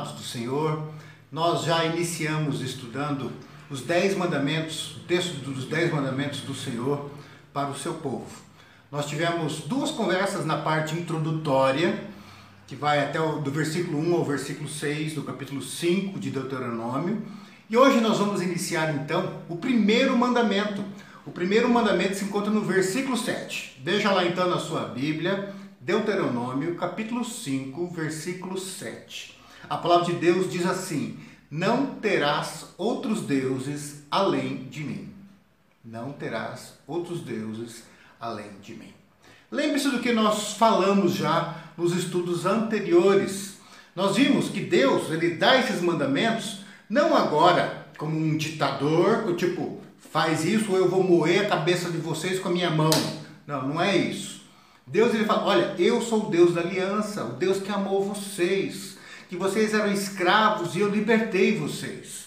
amados do Senhor, nós já iniciamos estudando os Dez Mandamentos, o texto dos Dez Mandamentos do Senhor para o seu povo. Nós tivemos duas conversas na parte introdutória, que vai até o, do versículo 1 ao versículo 6 do capítulo 5 de Deuteronômio. E hoje nós vamos iniciar então o primeiro mandamento. O primeiro mandamento se encontra no versículo 7. Veja lá então na sua Bíblia, Deuteronômio, capítulo 5, versículo 7. A palavra de Deus diz assim: Não terás outros deuses além de mim. Não terás outros deuses além de mim. Lembre-se do que nós falamos já nos estudos anteriores. Nós vimos que Deus, ele dá esses mandamentos não agora como um ditador, tipo, faz isso ou eu vou moer a cabeça de vocês com a minha mão. Não, não é isso. Deus ele fala: Olha, eu sou o Deus da aliança, o Deus que amou vocês, que vocês eram escravos e eu libertei vocês.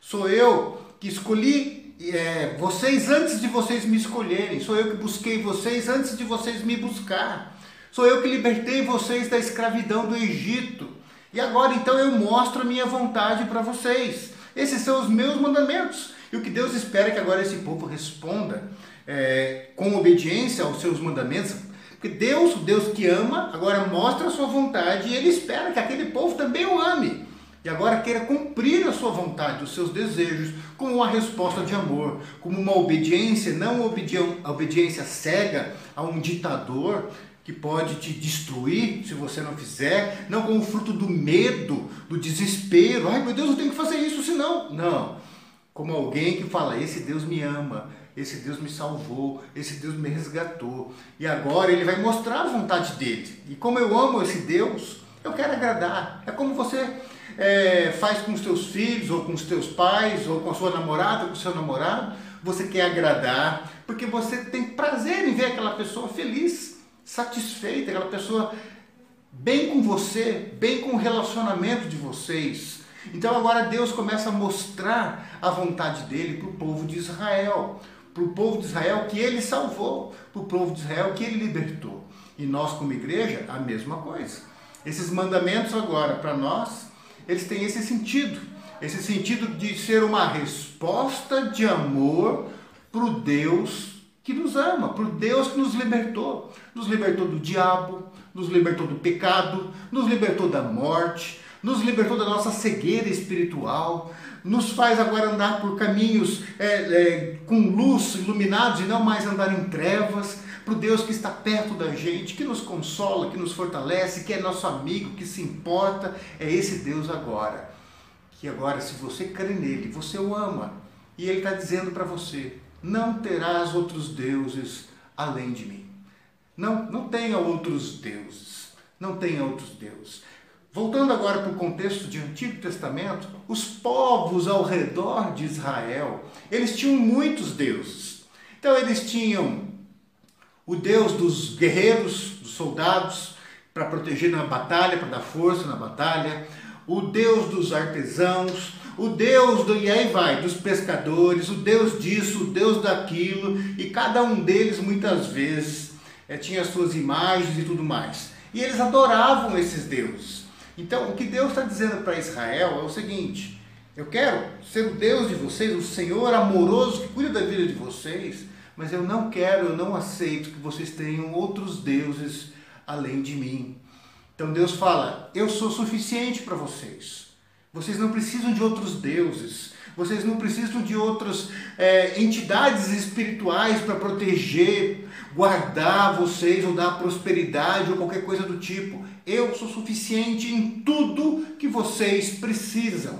Sou eu que escolhi é, vocês antes de vocês me escolherem, sou eu que busquei vocês antes de vocês me buscar, sou eu que libertei vocês da escravidão do Egito. E agora então eu mostro a minha vontade para vocês. Esses são os meus mandamentos. E o que Deus espera é que agora esse povo responda é, com obediência aos seus mandamentos, porque Deus, o Deus que ama, agora mostra a sua vontade e ele espera que aquele povo também o ame. E agora queira cumprir a sua vontade, os seus desejos, como uma resposta de amor, como uma obediência, não a obediência cega a um ditador que pode te destruir se você não fizer, não como fruto do medo, do desespero. Ai meu Deus, eu tenho que fazer isso senão. Não. Como alguém que fala: Esse Deus me ama, esse Deus me salvou, esse Deus me resgatou. E agora ele vai mostrar a vontade dele. E como eu amo esse Deus, eu quero agradar. É como você é, faz com os teus filhos, ou com os teus pais, ou com a sua namorada, com o seu namorado. Você quer agradar, porque você tem prazer em ver aquela pessoa feliz, satisfeita, aquela pessoa bem com você, bem com o relacionamento de vocês. Então agora Deus começa a mostrar a vontade dele para o povo de Israel para o povo de Israel que ele salvou, para o povo de Israel que ele libertou. E nós, como igreja, a mesma coisa. Esses mandamentos agora, para nós, eles têm esse sentido. Esse sentido de ser uma resposta de amor para o Deus que nos ama, para o Deus que nos libertou. Nos libertou do diabo, nos libertou do pecado, nos libertou da morte, nos libertou da nossa cegueira espiritual, nos faz agora andar por caminhos é, é, com luz, iluminados e não mais andar em trevas, para o Deus que está perto da gente, que nos consola, que nos fortalece, que é nosso amigo, que se importa, é esse Deus agora. Que agora, se você crê nele, você o ama, e ele está dizendo para você: não terás outros deuses além de mim. Não, não tenha outros deuses. Não tenha outros deuses. Voltando agora para o contexto de Antigo Testamento, os povos ao redor de Israel, eles tinham muitos deuses. Então eles tinham o deus dos guerreiros, dos soldados, para proteger na batalha, para dar força na batalha, o deus dos artesãos, o deus do e aí vai, dos pescadores, o deus disso, o deus daquilo, e cada um deles muitas vezes é, tinha suas imagens e tudo mais. E eles adoravam esses deuses. Então, o que Deus está dizendo para Israel é o seguinte: eu quero ser o Deus de vocês, o Senhor amoroso que cuida da vida de vocês, mas eu não quero, eu não aceito que vocês tenham outros deuses além de mim. Então Deus fala: eu sou suficiente para vocês. Vocês não precisam de outros deuses. Vocês não precisam de outras é, entidades espirituais para proteger, guardar vocês ou dar prosperidade ou qualquer coisa do tipo. Eu sou suficiente em tudo que vocês precisam.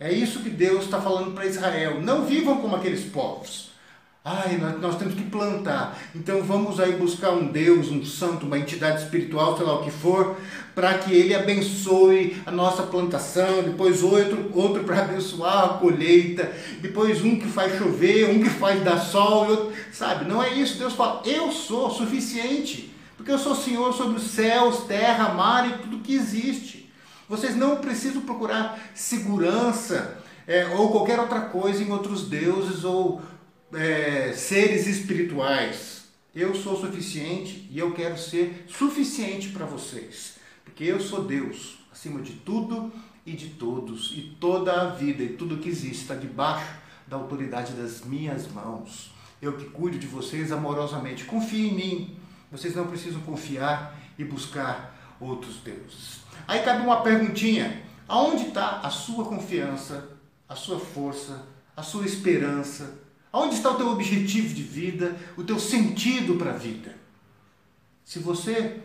É isso que Deus está falando para Israel. Não vivam como aqueles povos. Ai, nós, nós, temos que plantar. Então vamos aí buscar um Deus, um santo, uma entidade espiritual, sei lá o que for, para que ele abençoe a nossa plantação, depois outro, outro para abençoar a colheita, depois um que faz chover, um que faz dar sol, outro, sabe? Não é isso. Deus fala: "Eu sou suficiente". Porque eu sou Senhor sobre os céus, terra, mar e tudo que existe. Vocês não precisam procurar segurança é, ou qualquer outra coisa em outros deuses ou é, seres espirituais. Eu sou suficiente e eu quero ser suficiente para vocês. Eu sou Deus. Acima de tudo, e de todos, e toda a vida e tudo que existe está debaixo da autoridade das minhas mãos. Eu que cuido de vocês amorosamente. Confie em mim. Vocês não precisam confiar e buscar outros deuses. Aí cabe uma perguntinha: aonde está a sua confiança, a sua força, a sua esperança? Aonde está o teu objetivo de vida, o teu sentido para a vida? Se você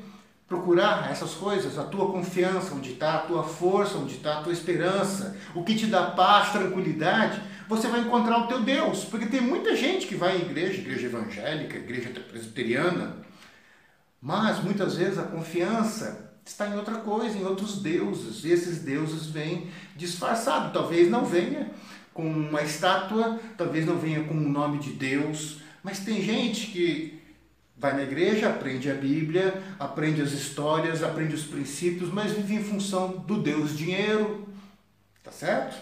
procurar essas coisas, a tua confiança, onde está a tua força, onde está a tua esperança, o que te dá paz, tranquilidade, você vai encontrar o teu Deus. Porque tem muita gente que vai em igreja, igreja evangélica, igreja presbiteriana, mas muitas vezes a confiança está em outra coisa, em outros deuses. E esses deuses vêm disfarçados. Talvez não venha com uma estátua, talvez não venha com o nome de Deus, mas tem gente que vai na igreja, aprende a Bíblia, aprende as histórias, aprende os princípios, mas vive em função do Deus dinheiro, tá certo?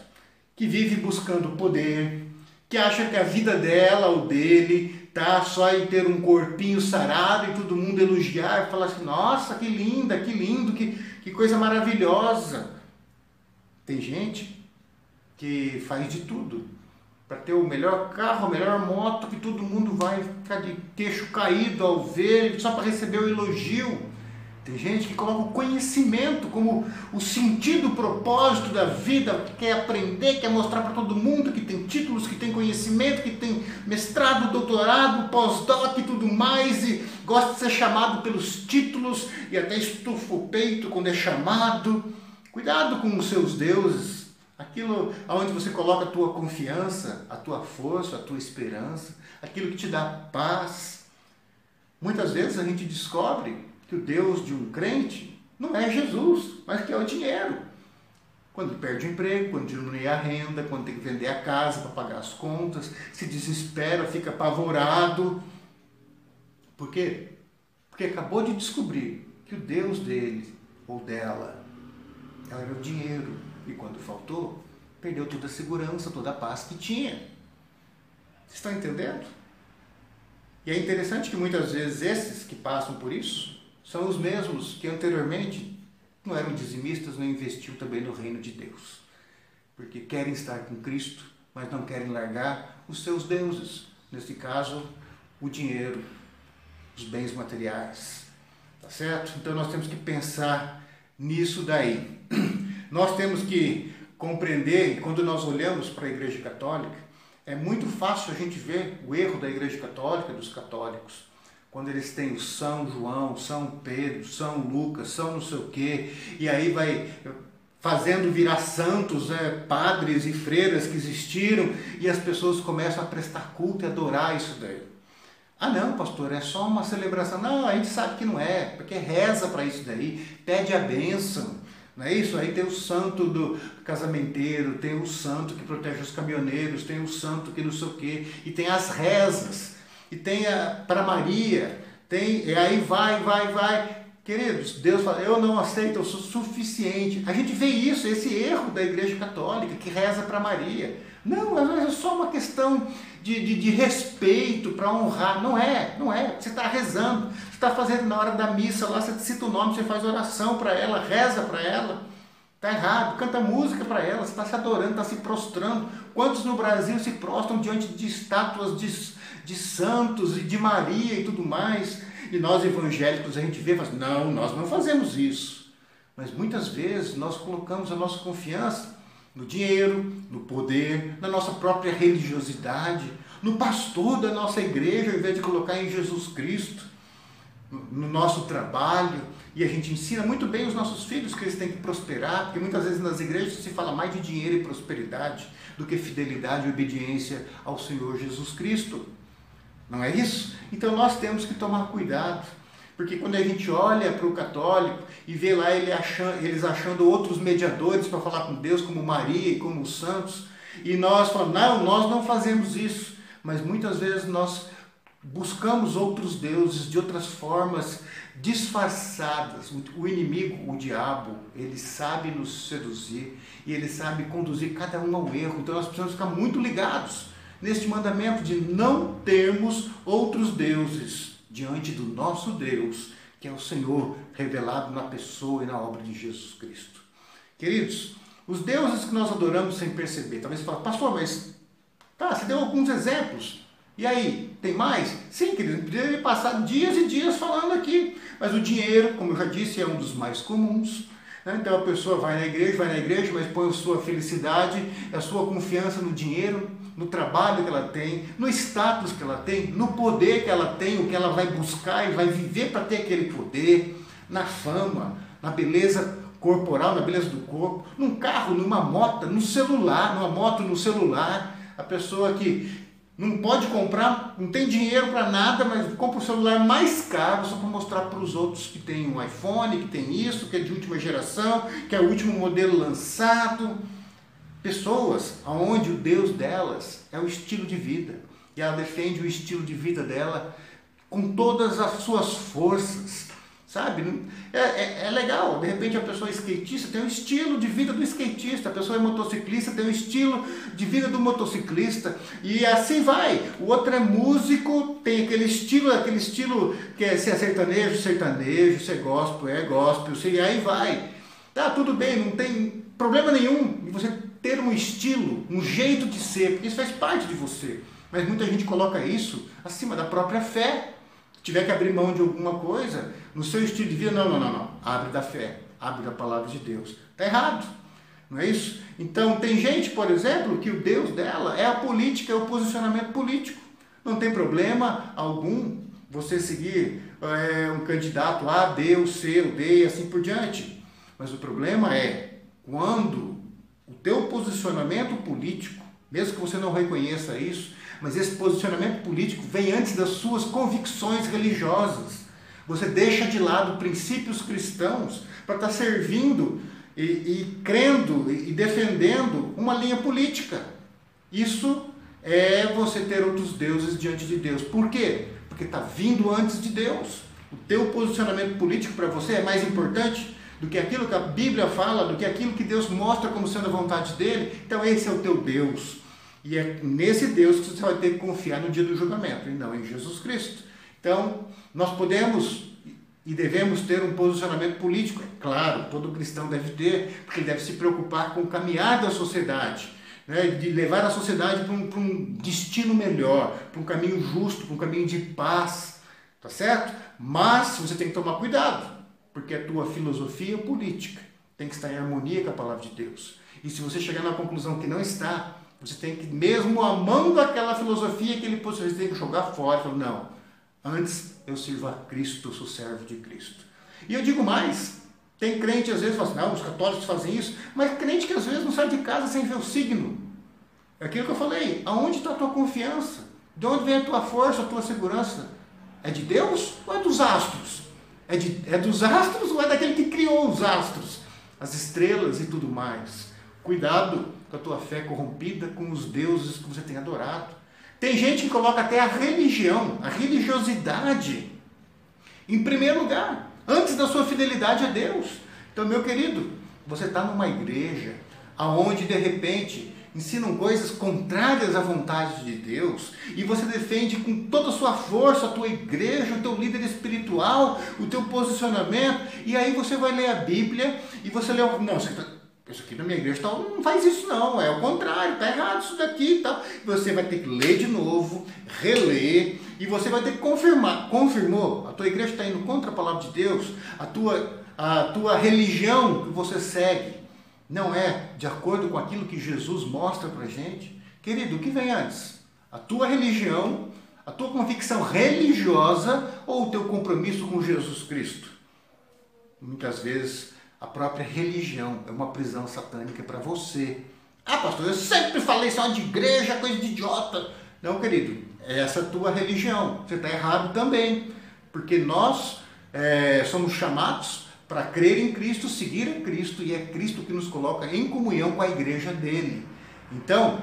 Que vive buscando poder, que acha que a vida dela ou dele tá só em ter um corpinho sarado e todo mundo elogiar e falar assim, nossa, que linda, que lindo, que, que coisa maravilhosa. Tem gente que faz de tudo para ter o melhor carro, a melhor moto, que todo mundo vai ficar de queixo caído ao ver, só para receber o elogio. Tem gente que coloca o conhecimento como o sentido, o propósito da vida, que quer aprender, quer mostrar para todo mundo que tem títulos, que tem conhecimento, que tem mestrado, doutorado, pós-doc e tudo mais, e gosta de ser chamado pelos títulos e até estufa o peito quando é chamado. Cuidado com os seus deuses, aquilo aonde você coloca a tua confiança, a tua força, a tua esperança, aquilo que te dá paz. Muitas vezes a gente descobre que o Deus de um crente não é Jesus, mas que é o dinheiro. Quando perde o emprego, quando diminui a renda, quando tem que vender a casa para pagar as contas, se desespera, fica apavorado. Por quê? Porque acabou de descobrir que o Deus dele ou dela era o dinheiro. E quando faltou, perdeu toda a segurança, toda a paz que tinha. Você está entendendo? E é interessante que muitas vezes esses que passam por isso são os mesmos que anteriormente não eram dizimistas, não investiam também no reino de Deus. Porque querem estar com Cristo, mas não querem largar os seus deuses. Neste caso, o dinheiro, os bens materiais. Tá certo? Então nós temos que pensar nisso daí. Nós temos que compreender, quando nós olhamos para a Igreja Católica, é muito fácil a gente ver o erro da Igreja Católica, dos católicos quando eles têm o São João, São Pedro, São Lucas, São não sei o quê, e aí vai fazendo virar santos, é, padres e freiras que existiram, e as pessoas começam a prestar culto e adorar isso daí. Ah não, pastor, é só uma celebração. Não, a gente sabe que não é, porque reza para isso daí, pede a bênção. Não é isso? Aí tem o santo do casamenteiro, tem o santo que protege os caminhoneiros, tem o santo que não sei o quê, e tem as rezas e tenha para Maria, tem, e aí vai, vai, vai. Queridos, Deus fala, eu não aceito, eu sou suficiente. A gente vê isso, esse erro da Igreja Católica, que reza para Maria. Não, às vezes é só uma questão de, de, de respeito, para honrar. Não é, não é. Você está rezando, você está fazendo na hora da missa lá, você cita o nome, você faz oração para ela, reza para ela. Está errado, canta música para ela, você está se adorando, está se prostrando. Quantos no Brasil se prostram diante de estátuas de de santos e de Maria e tudo mais. E nós evangélicos a gente vê e fala assim, não, nós não fazemos isso. Mas muitas vezes nós colocamos a nossa confiança no dinheiro, no poder, na nossa própria religiosidade, no pastor da nossa igreja, ao invés de colocar em Jesus Cristo, no nosso trabalho. E a gente ensina muito bem os nossos filhos que eles têm que prosperar, porque muitas vezes nas igrejas se fala mais de dinheiro e prosperidade do que fidelidade e obediência ao Senhor Jesus Cristo. Não é isso? Então nós temos que tomar cuidado. Porque quando a gente olha para o católico e vê lá ele achando, eles achando outros mediadores para falar com Deus, como Maria e como os santos, e nós falamos, não, nós não fazemos isso. Mas muitas vezes nós buscamos outros deuses de outras formas disfarçadas. O inimigo, o diabo, ele sabe nos seduzir e ele sabe conduzir cada um ao erro. Então nós precisamos ficar muito ligados neste mandamento de não termos outros deuses diante do nosso Deus, que é o Senhor revelado na pessoa e na obra de Jesus Cristo. Queridos, Os deuses que nós adoramos sem perceber. Talvez você fale, pastor, mas tá, você deu alguns exemplos. E aí, tem mais? Sim, querido, poderia passar dias e dias falando aqui. Mas o dinheiro, como eu já disse, é um dos mais comuns. Né? Então a pessoa vai na igreja, vai na igreja, mas põe a sua felicidade, a sua confiança no dinheiro, no trabalho que ela tem, no status que ela tem, no poder que ela tem, o que ela vai buscar e vai viver para ter aquele poder, na fama, na beleza corporal, na beleza do corpo, num carro, numa moto, no celular, numa moto, no celular. A pessoa que não pode comprar, não tem dinheiro para nada, mas compra o celular mais caro só para mostrar para os outros que tem um iPhone, que tem isso, que é de última geração, que é o último modelo lançado. Pessoas onde o Deus delas é o estilo de vida. E ela defende o estilo de vida dela com todas as suas forças. Sabe? É, é, é, legal, de repente a pessoa é skatista tem o estilo de vida do skatista, a pessoa é motociclista tem o estilo de vida do motociclista, e assim vai. O outro é músico, tem aquele estilo, aquele estilo que é, se é sertanejo, sertanejo, se é gospel, é gospel, e aí vai. Tá, tudo bem, não tem problema nenhum de você ter um estilo, um jeito de ser, porque isso faz parte de você. Mas muita gente coloca isso acima da própria fé tiver que abrir mão de alguma coisa, no seu estilo de vida, não, não, não, não. Abre da fé, abre da palavra de Deus. Está errado. Não é isso? Então, tem gente, por exemplo, que o Deus dela é a política, é o posicionamento político. Não tem problema algum você seguir é, um candidato A, B, o C, o D e assim por diante. Mas o problema é quando o teu posicionamento político, mesmo que você não reconheça isso, mas esse posicionamento político vem antes das suas convicções religiosas. Você deixa de lado princípios cristãos para estar tá servindo e, e crendo e defendendo uma linha política. Isso é você ter outros deuses diante de Deus. Por quê? Porque está vindo antes de Deus. O teu posicionamento político para você é mais importante do que aquilo que a Bíblia fala, do que aquilo que Deus mostra como sendo a vontade dele. Então esse é o teu Deus. E é nesse Deus que você vai ter que confiar no dia do julgamento, e não em Jesus Cristo. Então, nós podemos e devemos ter um posicionamento político, é claro, todo cristão deve ter, porque ele deve se preocupar com o caminhar da sociedade, né, de levar a sociedade para um, para um destino melhor, para um caminho justo, para um caminho de paz, tá certo? Mas você tem que tomar cuidado, porque a tua filosofia política tem que estar em harmonia com a palavra de Deus. E se você chegar na conclusão que não está, você tem que, mesmo amando aquela filosofia, aquele posicionamento, você tem que jogar fora. Falar, não, antes eu sirvo a Cristo, sou servo de Cristo. E eu digo mais, tem crente às vezes fala assim, não, os católicos fazem isso, mas crente que às vezes não sai de casa sem ver o signo. É aquilo que eu falei, aonde está a tua confiança? De onde vem a tua força, a tua segurança? É de Deus ou é dos astros? É, de, é dos astros ou é daquele que criou os astros? As estrelas e tudo mais. Cuidado com a tua fé corrompida com os deuses que você tem adorado. Tem gente que coloca até a religião, a religiosidade, em primeiro lugar, antes da sua fidelidade a Deus. Então, meu querido, você está numa igreja aonde de repente ensinam coisas contrárias à vontade de Deus e você defende com toda a sua força a tua igreja, o teu líder espiritual, o teu posicionamento, e aí você vai ler a Bíblia e você lê, não, você está isso aqui na minha igreja tal, não faz isso não, é o contrário, está errado isso daqui e tal. Você vai ter que ler de novo, reler, e você vai ter que confirmar. Confirmou? A tua igreja está indo contra a palavra de Deus, a tua, a tua religião que você segue não é de acordo com aquilo que Jesus mostra para gente. Querido, o que vem antes? A tua religião, a tua convicção religiosa ou o teu compromisso com Jesus Cristo? Muitas vezes a própria religião é uma prisão satânica para você. Ah, pastor, eu sempre falei só de igreja, coisa de idiota. Não, querido, é essa tua religião. Você está errado também. Porque nós é, somos chamados para crer em Cristo, seguir a Cristo, e é Cristo que nos coloca em comunhão com a igreja dele. Então,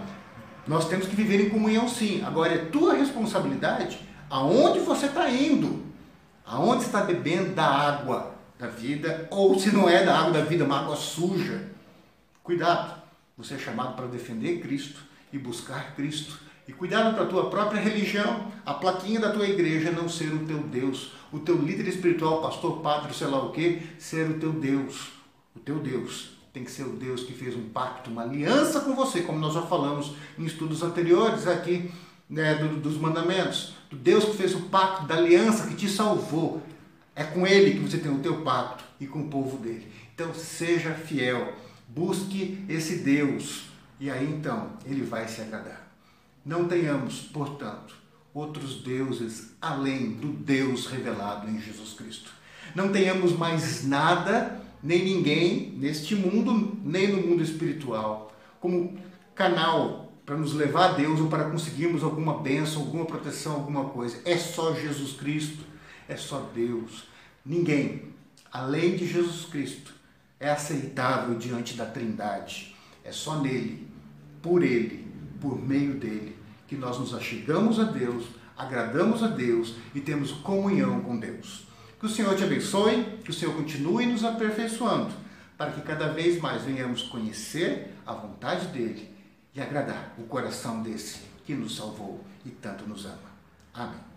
nós temos que viver em comunhão sim. Agora é tua responsabilidade aonde você está indo, aonde está bebendo da água da vida, ou se não é da água da vida, uma água suja. Cuidado, você é chamado para defender Cristo e buscar Cristo. E cuidado para a tua própria religião, a plaquinha da tua igreja não ser o teu Deus, o teu líder espiritual, pastor, padre, sei lá o que, ser o teu Deus. O teu Deus tem que ser o Deus que fez um pacto, uma aliança com você, como nós já falamos em estudos anteriores aqui né, do, dos mandamentos. Do Deus que fez o pacto, da aliança que te salvou. É com Ele que você tem o teu pacto e com o povo dele. Então seja fiel, busque esse Deus e aí então ele vai se agradar. Não tenhamos, portanto, outros deuses além do Deus revelado em Jesus Cristo. Não tenhamos mais nada, nem ninguém neste mundo, nem no mundo espiritual, como canal para nos levar a Deus ou para conseguirmos alguma bênção, alguma proteção, alguma coisa. É só Jesus Cristo, é só Deus. Ninguém, além de Jesus Cristo, é aceitável diante da Trindade. É só nele, por ele, por meio dele, que nós nos achegamos a Deus, agradamos a Deus e temos comunhão com Deus. Que o Senhor te abençoe, que o Senhor continue nos aperfeiçoando, para que cada vez mais venhamos conhecer a vontade dele e agradar o coração desse que nos salvou e tanto nos ama. Amém.